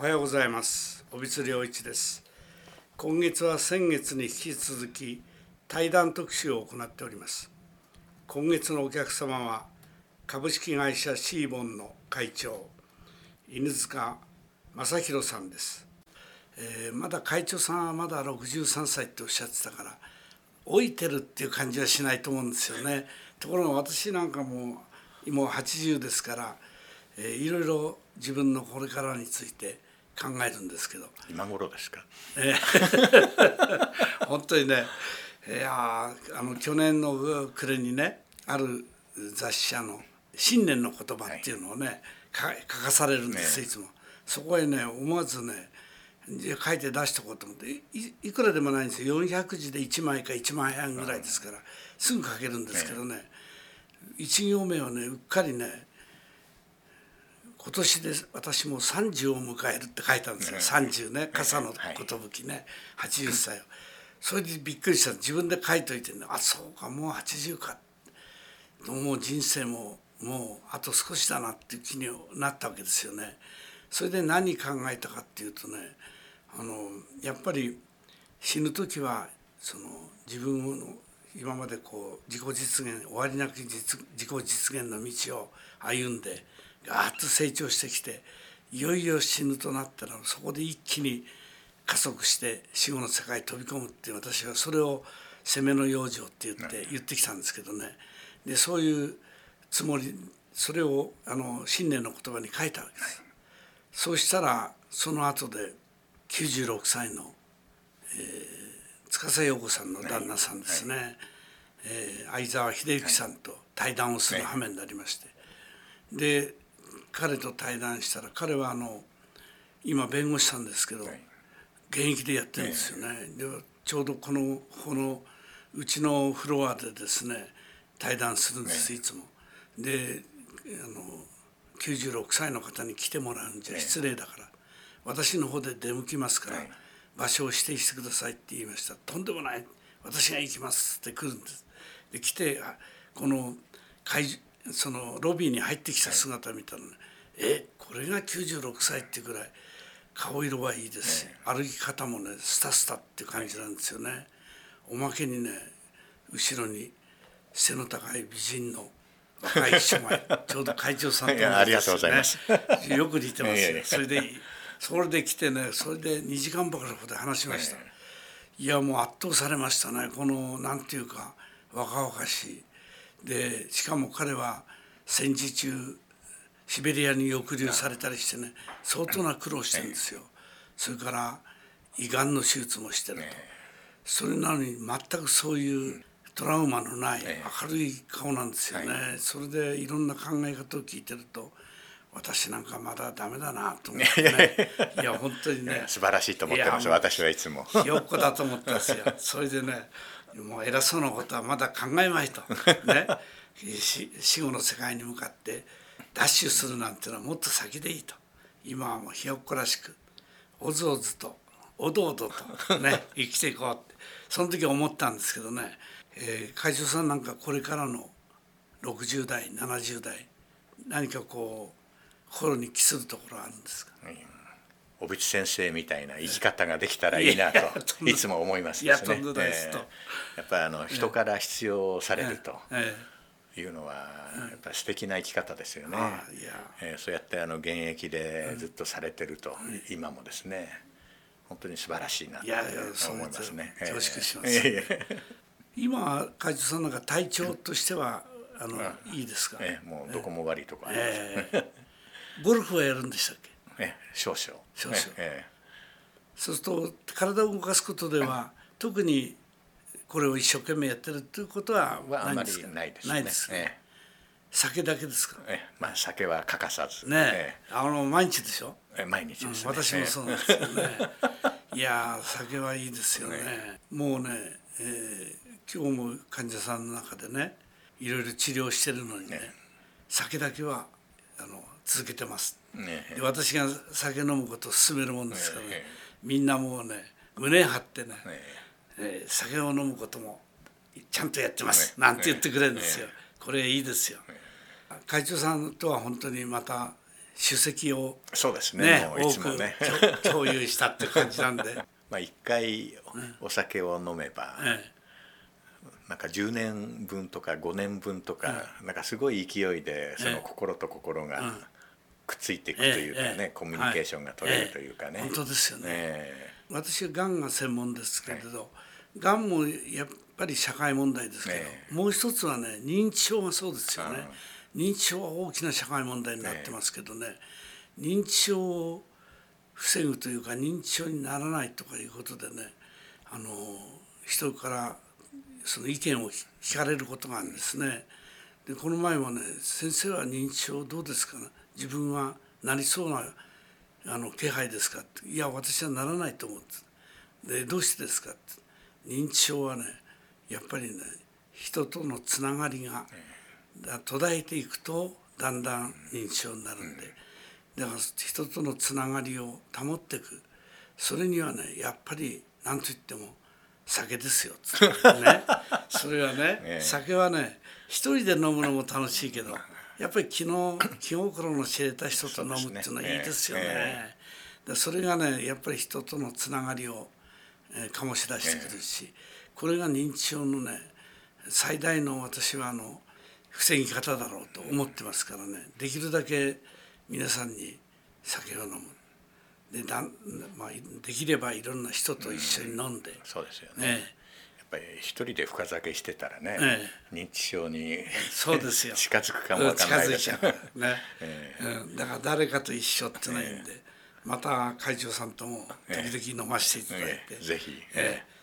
おはようございます。尾光良一です。今月は先月に引き続き対談特集を行っております。今月のお客様は株式会社シーボンの会長犬塚正弘さんです、えー、まだ会長さんはまだ63歳っておっしゃってたから老いてるっていう感じはしないと思うんですよね。ところが私なんかももう80ですから、えー、いろいろ自分のこれからについて考えるんですけど。今頃ですか、えー、本当にね。いやあの去年の暮れにねある雑誌社の「新年の言葉」っていうのをね、はい、書かされるんです、ね、いつも。そこへね思わずね書いて出しとこうと思っていいくらでもないんですよ。400字で1枚か1万円ぐらいですからすぐ書けるんですけどね、ね、1行目はねうっかりね今年で私も30を迎えるって書いたんですよ、ね、30ね傘の寿ね、はい、80歳を。それでびっくりした。自分で書いといてねあそうか。もう80か。もう人生ももうあと少しだなっていう気になったわけですよね。それで何考えたかっていうとねあのやっぱり死ぬ時はその自分の今までこう自己実現終わりなき自己実現の道を歩んでガーッと成長してきていよいよ死ぬとなったらそこで一気に加速して死後の世界に飛び込むっていう私はそれを攻めの養生って言って言ってきたんですけどね。でそういうつもりそれをあの新年の言葉に書いたわけです。そうしたらその後で96歳の、えー、司陽子さんの旦那さんですね、はい、えー、相沢秀幸さんと対談をする羽目になりまして、で彼と対談したら彼はあの今弁護士さんですけど、現役でやってるんですよね。でちょうどこのこのうちのフロアでですね対談するんです、いつも。であの96歳の方に来てもらうんじゃ失礼だから、私の方で出向きますから、場所を指定してくださいって言いました。とんでもない私が行きますって来るんです。で来てこの会そのロビーに入ってきた姿見たら、ね、えこれが96歳っていうぐらい顔色はいいです。し、歩き方もねスタスタって感じなんですよね。おまけにね後ろに背の高い美人の若い姉妹 ちょうど会長さんと、ね、ありがとうございます。よく似てます。よそれでそれで来てねそれで2時間ばかりで話しました、いやもう圧倒されましたね。このなんていうか若々しいでしかも彼は戦時中シベリアに抑留されたりしてね相当な苦労してるんですよ。それから胃がんの手術もしてると。それなのに全くそういうトラウマのない明るい顔なんですよね、それでいろんな考え方を聞いてると私なんかまだダメだなと思ってね。いや本当にね。素晴らしいと思ってます。私はいつも。ひよっこだと思ったんですよ。それでねもう偉そうなことはまだ考えまいと。ね。死後の世界に向かってダッシュするなんていうのはもっと先でいいと。今はもうひよっこらしくおずおずとおどおどとね生きていこうってその時思ったんですけどね、えー、会長さんなんかこれからの60代70代何かこう心に帰するところあるんですか、うん、小渕先生みたいな生き方ができたらいいなといつも思いますですね。いやえー、やっぱりあの人から必要されると。いうのはやっぱ素敵な生き方ですよね。えー、そうやってあの現役でずっとされてると、今もですね本当に素晴らしいなと思いますね。恐縮します。今会長さんなんか体調としてはあの、いいですか？えー、もうどこも悪いとこあります。えーゴルフはやるんでしたっけ？え少々。少々、ええ、そうすると体を動かすことでは特にこれを一生懸命やってるっていうことはないんですか？ないです、ね、ないですね、酒だけですか？えまあ酒は欠かさず。ね、え。あの毎日でしょ？え毎日です、ね、私もそうなんですけどねいや酒はいいですよね、ね、もうね、えー、今日も患者さんの中でねいろいろ治療してるのにね、ね、酒だけはあの続けてます、ね、で私が酒飲むことを勧めるもんですからね、ね、みんなもうね胸張ってねね、え。ー、酒を飲むこともちゃんとやってます、なんて言ってくれるんですよ、これいいですよ、会長さんとは本当にまた主席をそうですね。ねもういつもね。多く共有したって感じなんで、まあ一回お酒を飲めば、えなんか10年分とか5年分とか、なんかすごい勢いでその心と心がくっついていくというかね、ええコミュニケーションが取れるというかね、本当ですよね。え私はがんが専門ですけれど、がんもやっぱり社会問題ですけど、えもう一つはね認知症がそうですよね、認知症は大きな社会問題になってますけどね、認知症を防ぐというか認知症にならないとかいうことでねあの人からその意見を聞かれることがあるんですね。でこの前もね「先生は認知症どうですか、ね、自分はなりそうなあの気配ですか?」って「いや私はならないと思って」で「どうしてですか?」って認知症はねやっぱりね人とのつながりがだ途絶えていくとだんだん認知症になるんで。だから人とのつながりを保っていく。それにはねやっぱり何と言っても酒ですよ。つってね。それはね、ええ。酒はね一人で飲むのも楽しいけどやっぱり気の 気心の知れた人と飲むっていうのはいいですよね。えでそれがねやっぱり人とのつながりを、えー醸し出してくるし、これが認知症のね最大の私はあの防ぎ方だろうと思ってますからね。できるだけ皆さんに酒を飲む。でだん、まあ、できればいろんな人と一緒に飲んで、そうですよね、えやっぱり一人で深酒してたらね、え認知症にそうですよ。近づくかもわかんないですね、えうん、だから誰かと一緒ってないんで、また会長さんとも時々飲ませていただいて、ええ。ぜひ。ええ